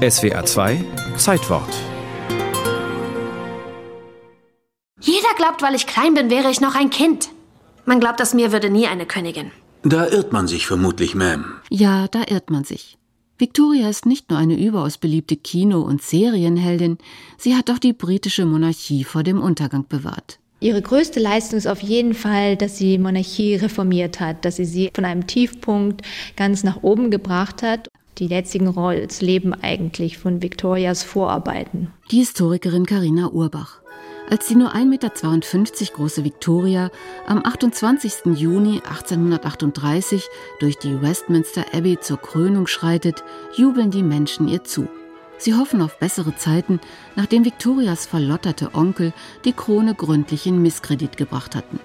SWA 2 Zeitwort. Jeder glaubt, weil ich klein bin, wäre ich noch ein Kind. Man glaubt, aus mir würde nie eine Königin. Da irrt man sich vermutlich, Ma'am. Ja, da irrt man sich. Victoria ist nicht nur eine überaus beliebte Kino- und Serienheldin, sie hat auch die britische Monarchie vor dem Untergang bewahrt. Ihre größte Leistung ist auf jeden Fall, dass sie Monarchie reformiert hat, dass sie sie von einem Tiefpunkt ganz nach oben gebracht hat. Die jetzigen Rolls leben eigentlich von Victorias Vorarbeiten. Die Historikerin Karina Urbach. Als die nur 1,52 Meter große Victoria am 28. Juni 1838 durch die Westminster Abbey zur Krönung schreitet, jubeln die Menschen ihr zu. Sie hoffen auf bessere Zeiten, nachdem Victorias verlotterte Onkel die Krone gründlich in Misskredit gebracht hatten.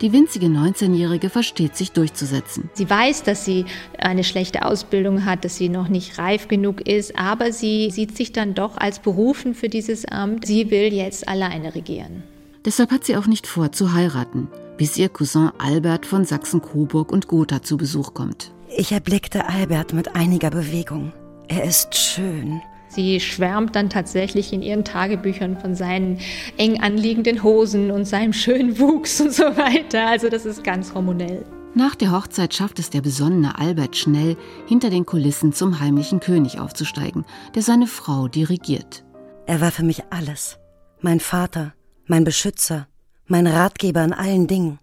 Die winzige 19-Jährige versteht sich durchzusetzen. Sie weiß, dass sie eine schlechte Ausbildung hat, dass sie noch nicht reif genug ist, aber sie sieht sich dann doch als berufen für dieses Amt. Sie will jetzt alleine regieren. Deshalb hat sie auch nicht vor zu heiraten, bis ihr Cousin Albert von Sachsen-Coburg und Gotha zu Besuch kommt. Ich erblickte Albert mit einiger Bewegung. Er ist schön, Sie schwärmt dann tatsächlich in ihren Tagebüchern von seinen eng anliegenden Hosen und seinem schönen Wuchs und so weiter. Also das ist ganz hormonell. Nach der Hochzeit schafft es der besonnene Albert schnell, hinter den Kulissen zum heimlichen König aufzusteigen, der seine Frau dirigiert. Er war für mich alles. Mein Vater, mein Beschützer, mein Ratgeber in allen Dingen.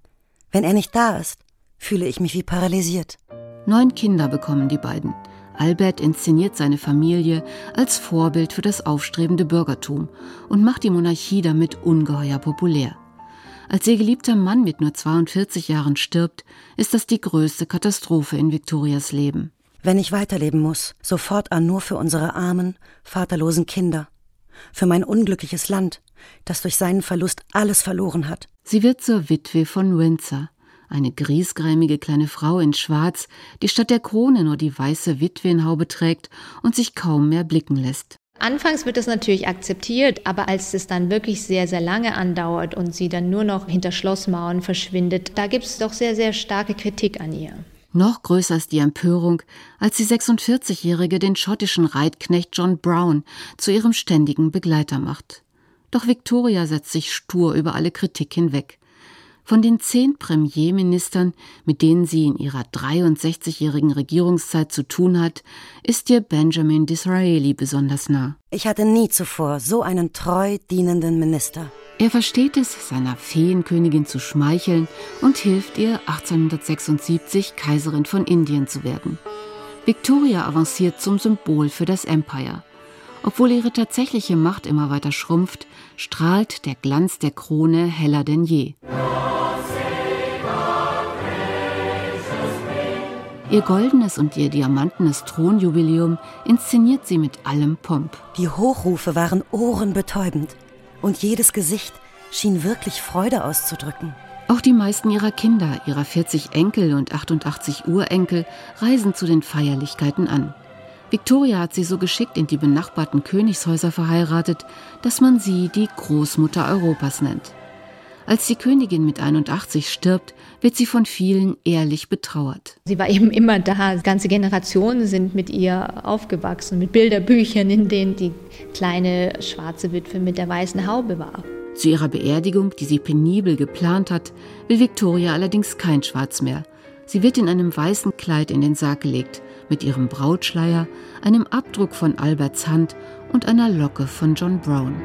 Wenn er nicht da ist, fühle ich mich wie paralysiert. Neun Kinder bekommen die beiden. Albert inszeniert seine Familie als Vorbild für das aufstrebende Bürgertum und macht die Monarchie damit ungeheuer populär. Als ihr geliebter Mann mit nur 42 Jahren stirbt, ist das die größte Katastrophe in Victorias Leben. Wenn ich weiterleben muss, sofort an nur für unsere armen, vaterlosen Kinder, für mein unglückliches Land, das durch seinen Verlust alles verloren hat. Sie wird zur Witwe von Windsor, eine griesgrämige kleine Frau in Schwarz, die statt der Krone nur die weiße Witwenhaube trägt und sich kaum mehr blicken lässt. Anfangs wird das natürlich akzeptiert, aber als es dann wirklich sehr, sehr lange andauert und sie dann nur noch hinter Schlossmauern verschwindet, da gibt es doch sehr, sehr starke Kritik an ihr. Noch größer ist die Empörung, als die 46-Jährige den schottischen Reitknecht John Brown zu ihrem ständigen Begleiter macht. Doch Victoria setzt sich stur über alle Kritik hinweg. Von den zehn Premierministern, mit denen sie in ihrer 63-jährigen Regierungszeit zu tun hat, ist ihr Benjamin Disraeli besonders nah. Ich hatte nie zuvor so einen treu dienenden Minister. Er versteht es, seiner Feenkönigin zu schmeicheln und hilft ihr, 1876 Kaiserin von Indien zu werden. Victoria avanciert zum Symbol für das Empire. Obwohl ihre tatsächliche Macht immer weiter schrumpft, strahlt der Glanz der Krone heller denn je. Ihr goldenes und ihr diamantenes Thronjubiläum inszeniert sie mit allem Pomp. Die Hochrufe waren ohrenbetäubend und jedes Gesicht schien wirklich Freude auszudrücken. Auch die meisten ihrer Kinder, ihrer 40 Enkel und 88 Urenkel, reisen zu den Feierlichkeiten an. Victoria hat sie so geschickt in die benachbarten Königshäuser verheiratet, dass man sie die Großmutter Europas nennt. Als die Königin mit 81 stirbt, wird sie von vielen ehrlich betrauert. Sie war eben immer da. Ganze Generationen sind mit ihr aufgewachsen, mit Bilderbüchern, in denen die kleine schwarze Witwe mit der weißen Haube war. Zu ihrer Beerdigung, die sie penibel geplant hat, will Victoria allerdings kein Schwarz mehr. Sie wird in einem weißen Kleid in den Sarg gelegt, mit ihrem Brautschleier, einem Abdruck von Alberts Hand und einer Locke von John Brown.